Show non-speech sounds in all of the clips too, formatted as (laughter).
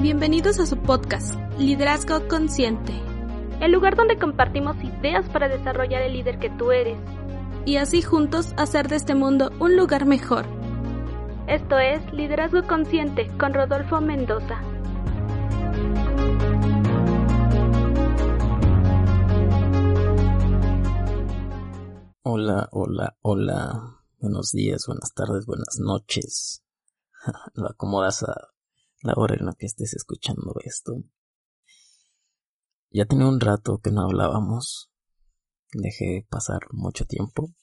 Bienvenidos a su podcast, Liderazgo Consciente, el lugar donde compartimos ideas para desarrollar el líder que tú eres y así juntos hacer de este mundo un lugar mejor. Esto es Liderazgo Consciente con Rodolfo Mendoza. Hola, hola, hola. Buenos días, buenas tardes, buenas noches. (laughs) Lo acomodas a la hora en la que estés escuchando esto. Ya tenía un rato que no hablábamos. Dejé pasar mucho tiempo,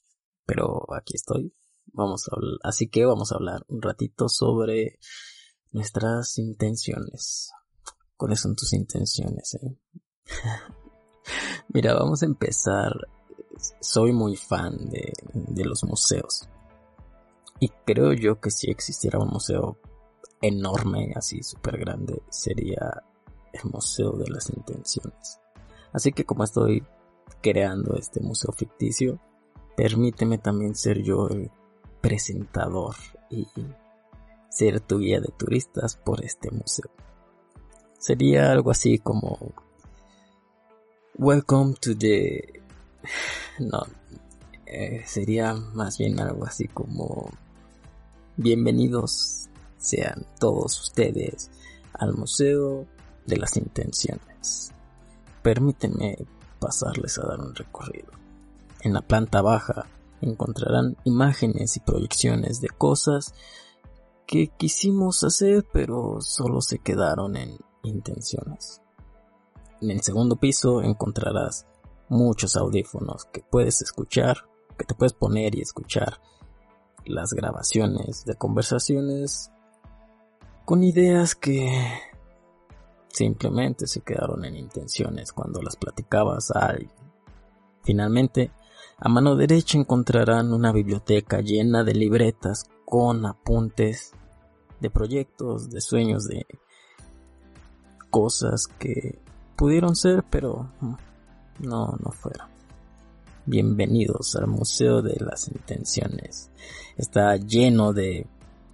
pero aquí estoy. Vamos a hablar, así que vamos a hablar un ratito sobre nuestras intenciones. ¿Cuáles son tus intenciones? Eh? (laughs) Mira, vamos a empezar. Soy muy fan de, de los museos. Y creo yo que si existiera un museo enorme, así súper grande, sería el Museo de las Intenciones. Así que como estoy creando este museo ficticio, permíteme también ser yo el presentador y ser tu guía de turistas por este museo. Sería algo así como Welcome to the... (laughs) No, eh, sería más bien algo así como Bienvenidos sean todos ustedes al Museo de las Intenciones. Permítanme pasarles a dar un recorrido. En la planta baja encontrarán imágenes y proyecciones de cosas que quisimos hacer pero solo se quedaron en intenciones. En el segundo piso encontrarás muchos audífonos que puedes escuchar, que te puedes poner y escuchar las grabaciones de conversaciones con ideas que simplemente se quedaron en intenciones cuando las platicabas a alguien. Finalmente, a mano derecha encontrarán una biblioteca llena de libretas con apuntes de proyectos, de sueños, de cosas que pudieron ser, pero no, no fueron. Bienvenidos al Museo de las Intenciones. Está lleno de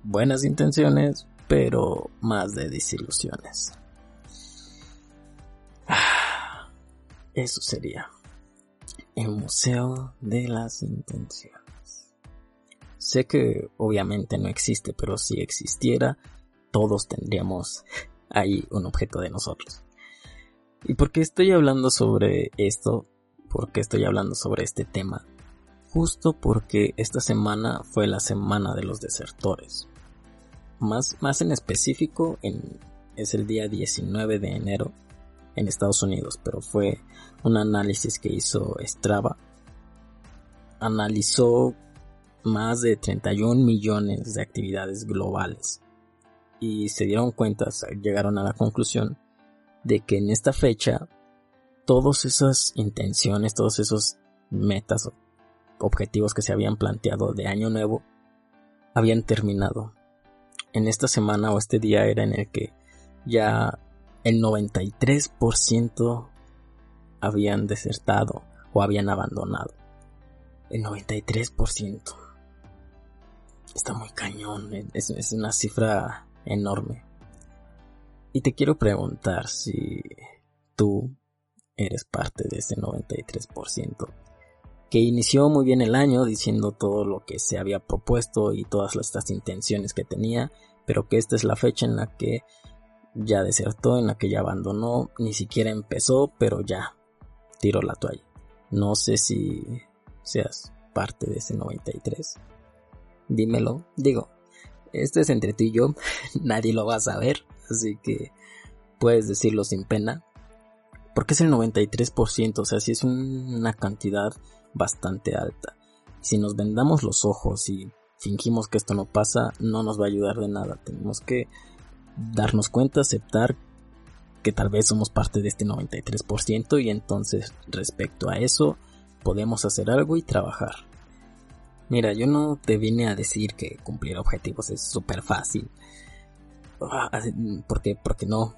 buenas intenciones, pero más de desilusiones. (sighs) Eso sería el Museo de las Intenciones. Sé que obviamente no existe, pero si existiera, todos tendríamos ahí un objeto de nosotros. ¿Y por qué estoy hablando sobre esto? ¿Por qué estoy hablando sobre este tema? Justo porque esta semana fue la semana de los desertores más, más en específico en, es el día 19 de enero en Estados Unidos, pero fue un análisis que hizo Strava. Analizó más de 31 millones de actividades globales y se dieron cuenta, llegaron a la conclusión de que en esta fecha todas esas intenciones, todos esos metas o objetivos que se habían planteado de año nuevo habían terminado en esta semana o este día era en el que ya el 93% habían desertado o habían abandonado. El 93%. Está muy cañón, es, es una cifra enorme. Y te quiero preguntar si tú eres parte de ese 93% que inició muy bien el año diciendo todo lo que se había propuesto y todas estas intenciones que tenía, pero que esta es la fecha en la que ya desertó, en la que ya abandonó, ni siquiera empezó, pero ya tiró la toalla. No sé si seas parte de ese 93. Dímelo, digo, este es entre tú y yo, (laughs) nadie lo va a saber, así que puedes decirlo sin pena. Porque es el 93%, o sea, si es una cantidad bastante alta. Si nos vendamos los ojos y fingimos que esto no pasa, no nos va a ayudar de nada. Tenemos que darnos cuenta, aceptar que tal vez somos parte de este 93% y entonces respecto a eso podemos hacer algo y trabajar. Mira, yo no te vine a decir que cumplir objetivos es súper fácil. Ah, porque, porque no.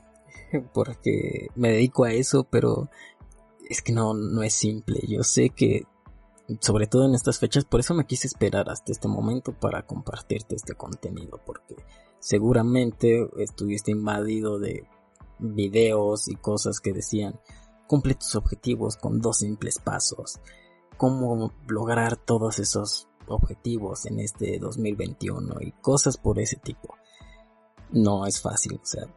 (laughs) Porque me dedico a eso, pero es que no, no es simple. Yo sé que, sobre todo en estas fechas, por eso me quise esperar hasta este momento para compartirte este contenido, porque seguramente estuviste invadido de videos y cosas que decían, cumple tus objetivos con dos simples pasos, cómo lograr todos esos objetivos en este 2021 y cosas por ese tipo. No es fácil, o sea,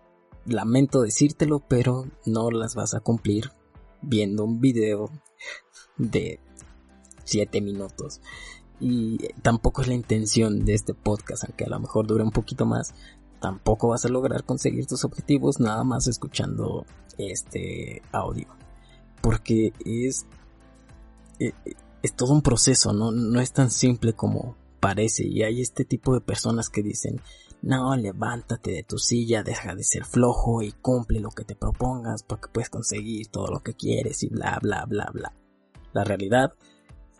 lamento decírtelo, pero no las vas a cumplir viendo un video de 7 minutos. Y tampoco es la intención de este podcast, aunque a lo mejor dure un poquito más. Tampoco vas a lograr conseguir tus objetivos nada más escuchando este audio. Porque es, eh, es todo un proceso, ¿no? No es tan simple como parece. Y hay este tipo de personas que dicen, no, levántate de tu silla, deja de ser flojo y cumple lo que te propongas porque puedes conseguir todo lo que quieres y bla, bla, bla, bla. La realidad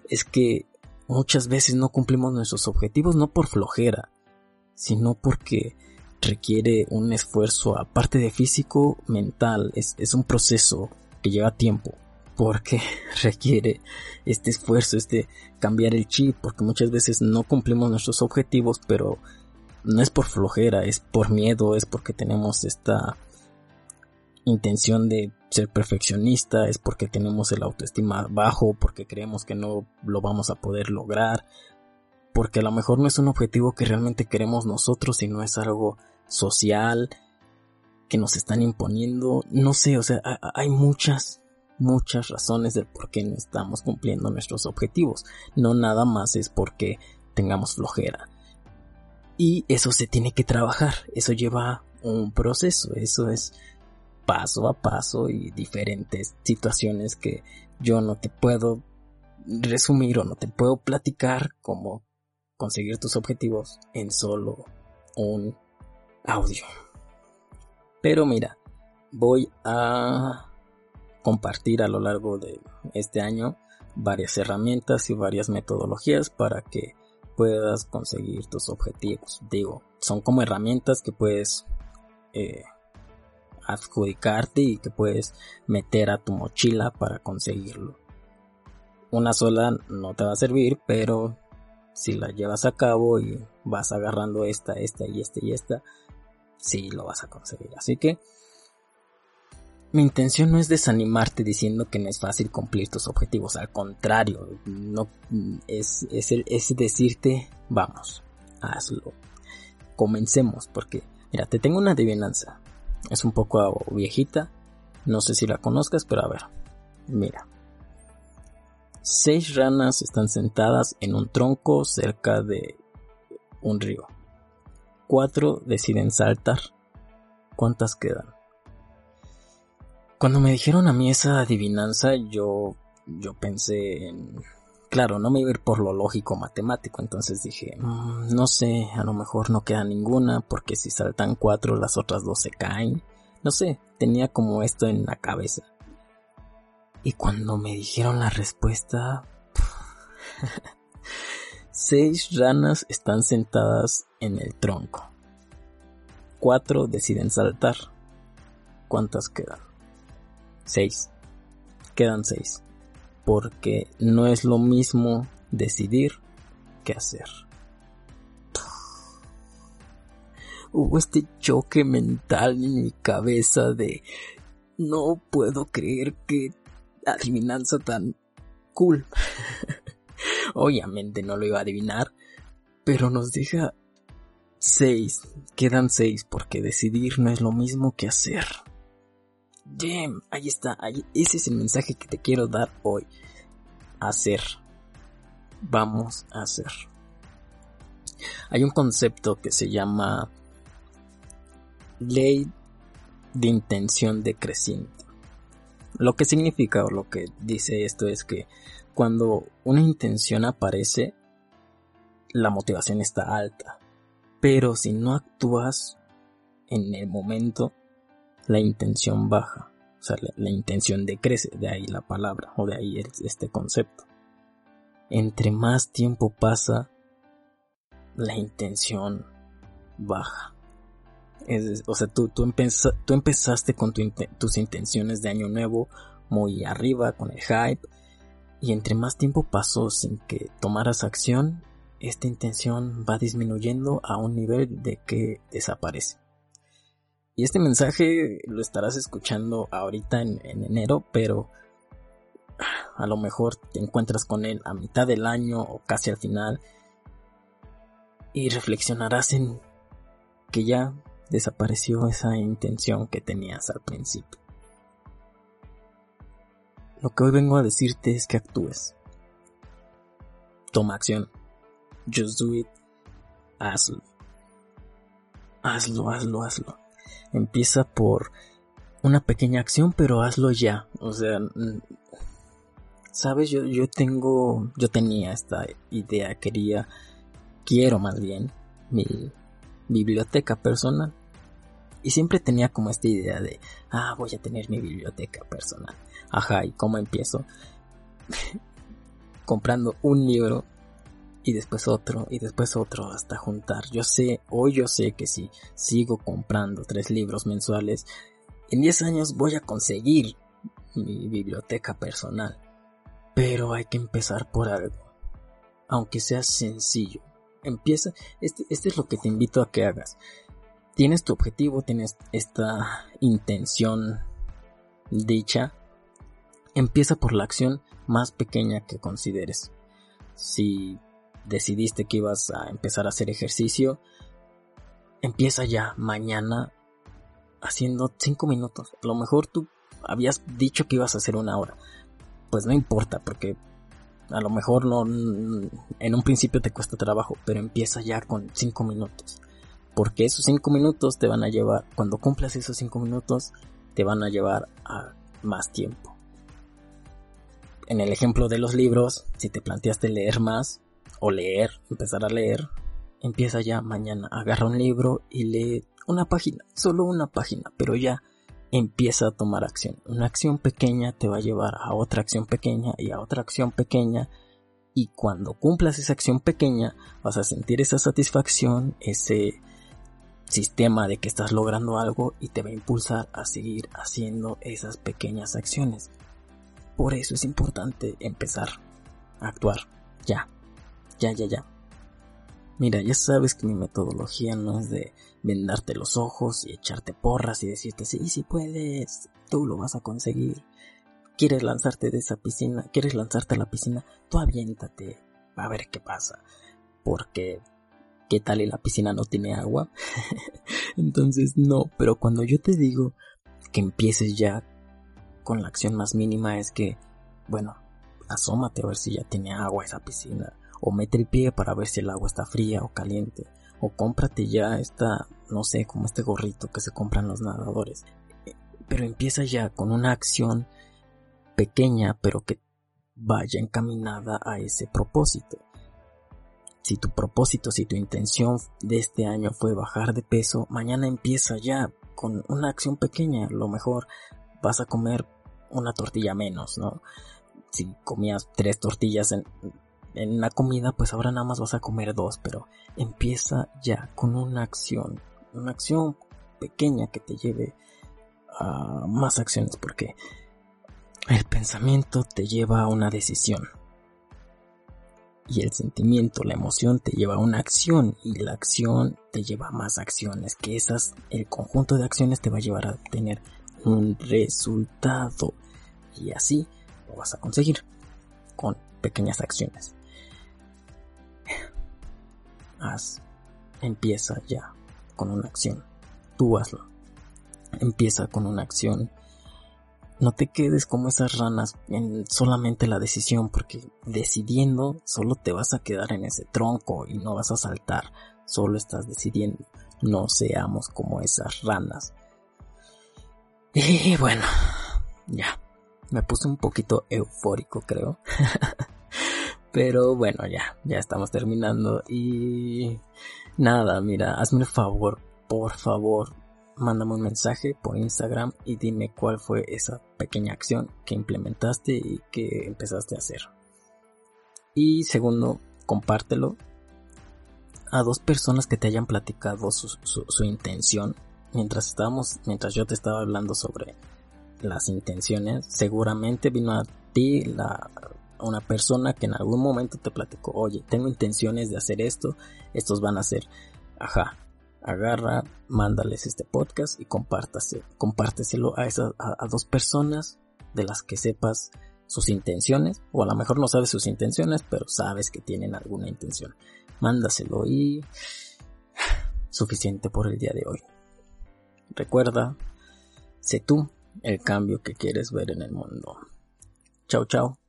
es que muchas veces no cumplimos nuestros objetivos no por flojera, sino porque requiere un esfuerzo aparte de físico, mental, es, es un proceso que lleva tiempo porque requiere este esfuerzo, este cambiar el chip, porque muchas veces no cumplimos nuestros objetivos, pero no es por flojera, es por miedo, es porque tenemos esta intención de ser perfeccionista, es porque tenemos el autoestima bajo, porque creemos que no lo vamos a poder lograr, porque a lo mejor no es un objetivo que realmente queremos nosotros, sino es algo social que nos están imponiendo, no sé, o sea, hay muchas muchas razones del por qué no estamos cumpliendo nuestros objetivos, no nada más es porque tengamos flojera. Y eso se tiene que trabajar, eso lleva un proceso, eso es paso a paso y diferentes situaciones que yo no te puedo resumir o no te puedo platicar como conseguir tus objetivos en solo un audio. Pero mira, voy a compartir a lo largo de este año varias herramientas y varias metodologías para que puedas conseguir tus objetivos. Digo, son como herramientas que puedes eh, adjudicarte y que puedes meter a tu mochila para conseguirlo. Una sola no te va a servir, pero si la llevas a cabo y vas agarrando esta, esta y esta y esta, sí lo vas a conseguir. Así que mi intención no es desanimarte diciendo que no es fácil cumplir tus objetivos, al contrario, no es, es, decirte, vamos, hazlo. Comencemos, porque, mira, te tengo una adivinanza. Es un poco viejita, no sé si la conozcas, pero a ver, mira. Seis ranas están sentadas en un tronco cerca de un río. Cuatro deciden saltar. ¿Cuántas quedan? Cuando me dijeron a mí esa adivinanza, yo, yo pensé en... Claro, no me iba a ir por lo lógico matemático, entonces dije, mm, no sé, a lo mejor no queda ninguna, porque si saltan cuatro, las otras dos se caen. No sé, tenía como esto en la cabeza. Y cuando me dijeron la respuesta... (laughs) Seis ranas están sentadas en el tronco. Cuatro deciden saltar. ¿Cuántas quedan? 6. Quedan 6. Porque no es lo mismo decidir que hacer. Hubo este choque mental en mi cabeza de no puedo creer que adivinanza tan cool. (laughs) Obviamente no lo iba a adivinar, pero nos deja 6. Quedan 6 porque decidir no es lo mismo que hacer. Damn, ahí está, ese es el mensaje que te quiero dar hoy. Hacer. Vamos a hacer. Hay un concepto que se llama ley de intención decreciente. Lo que significa o lo que dice esto es que cuando una intención aparece, la motivación está alta. Pero si no actúas en el momento, la intención baja. O sea, la, intención decrece, de ahí la palabra, o de ahí este concepto. Entre más tiempo pasa, la intención baja. Es, o sea, tú, tú, tú empezaste con tus intenciones de año nuevo muy arriba con el hype. Y entre más tiempo pasó sin que tomaras acción, esta intención va disminuyendo a un nivel de que desaparece. Y este mensaje lo estarás escuchando ahorita en, enero, pero a lo mejor te encuentras con él a mitad del año o casi al final y reflexionarás en que ya desapareció esa intención que tenías al principio. Lo que hoy vengo a decirte es que actúes. Toma acción. Just do it. Hazlo. Hazlo, hazlo, hazlo. Empieza por una pequeña acción, pero hazlo ya. O sea, sabes, yo, yo tengo, yo tenía esta idea, quería, quiero más bien, mi biblioteca personal. Y siempre tenía como esta idea de, ah, voy a tener mi biblioteca personal. Ajá, ¿y cómo empiezo? (laughs) Comprando un libro y después otro y después otro hasta juntar. Yo sé, hoy yo sé que si sigo comprando tres libros mensuales, en 10 años voy a conseguir mi biblioteca personal. Pero hay que empezar por algo. Aunque sea sencillo. Empieza, este, este es lo que te invito a que hagas. Tienes tu objetivo, tienes esta intención dicha. Empieza por la acción más pequeña que consideres. Si decidiste que ibas a empezar a hacer ejercicio, empieza ya mañana haciendo 5 minutos. A lo mejor tú habías dicho que ibas a hacer una hora. Pues no importa, porque a lo mejor no en un principio te cuesta trabajo, pero empieza ya con 5 minutos. Porque esos 5 minutos te van a llevar, cuando cumplas esos 5 minutos, te van a llevar a más tiempo. En el ejemplo de los libros, si te planteaste leer más, o leer, empezar a leer, empieza ya mañana, agarra un libro y lee una página, solo una página, pero ya empieza a tomar acción. Una acción pequeña te va a llevar a otra acción pequeña y a otra acción pequeña y cuando cumplas esa acción pequeña vas a sentir esa satisfacción, ese sistema de que estás logrando algo y te va a impulsar a seguir haciendo esas pequeñas acciones. Por eso es importante empezar a actuar ya. Ya, ya, ya. Mira, ya sabes que mi metodología no es de vendarte los ojos y echarte porras y decirte, sí, sí puedes, tú lo vas a conseguir. ¿Quieres lanzarte de esa piscina? ¿Quieres lanzarte a la piscina? Tú aviéntate, a ver qué pasa. Porque, ¿qué tal y la piscina no tiene agua? (laughs) Entonces, no, pero cuando yo te digo que empieces ya con la acción más mínima es que, bueno, asómate a ver si ya tiene agua esa piscina o mete el pie para ver si el agua está fría o caliente, o cómprate ya esta, no sé, como este gorrito que se compran los nadadores. Pero empieza ya con una acción pequeña, pero que vaya encaminada a ese propósito. Si tu propósito, si tu intención de este año fue bajar de peso, mañana empieza ya con una acción pequeña. lo mejor vas a comer una tortilla menos, ¿no? Si comías tres tortillas en, en una comida, pues ahora nada más vas a comer dos, pero empieza ya con una acción, una acción pequeña que te lleve a más acciones, porque el pensamiento te lleva a una decisión. Y el sentimiento, la emoción te lleva a una acción y la acción te lleva a más acciones, que esas, el conjunto de acciones te va a llevar a obtener un resultado. Y así lo vas a conseguir con pequeñas acciones haz, empieza ya con una acción. Tú hazlo. Empieza con una acción. No te quedes como esas ranas en solamente la decisión, porque decidiendo solo te vas a quedar en ese tronco y no vas a saltar. Solo estás decidiendo. No seamos como esas ranas. Y bueno, ya. Me puse un poquito eufórico, creo. (laughs) Pero bueno, ya, ya estamos terminando. Y nada, mira, hazme un favor, por favor, mándame un mensaje por Instagram y dime cuál fue esa pequeña acción que implementaste y que empezaste a hacer. Y segundo, compártelo a dos personas que te hayan platicado su, su intención mientras estábamos, mientras yo te estaba hablando sobre las intenciones, seguramente vino a ti la, una persona que en algún momento te platicó, oye, tengo intenciones de hacer esto, estos van a ser, ajá, agarra, mándales este podcast y compártase, compárteselo a esas, a dos personas de las que sepas sus intenciones, o a lo mejor no sabes sus intenciones, pero sabes que tienen alguna intención. Mándaselo y suficiente por el día de hoy. Recuerda, sé tú el cambio que quieres ver en el mundo. Chao, chao.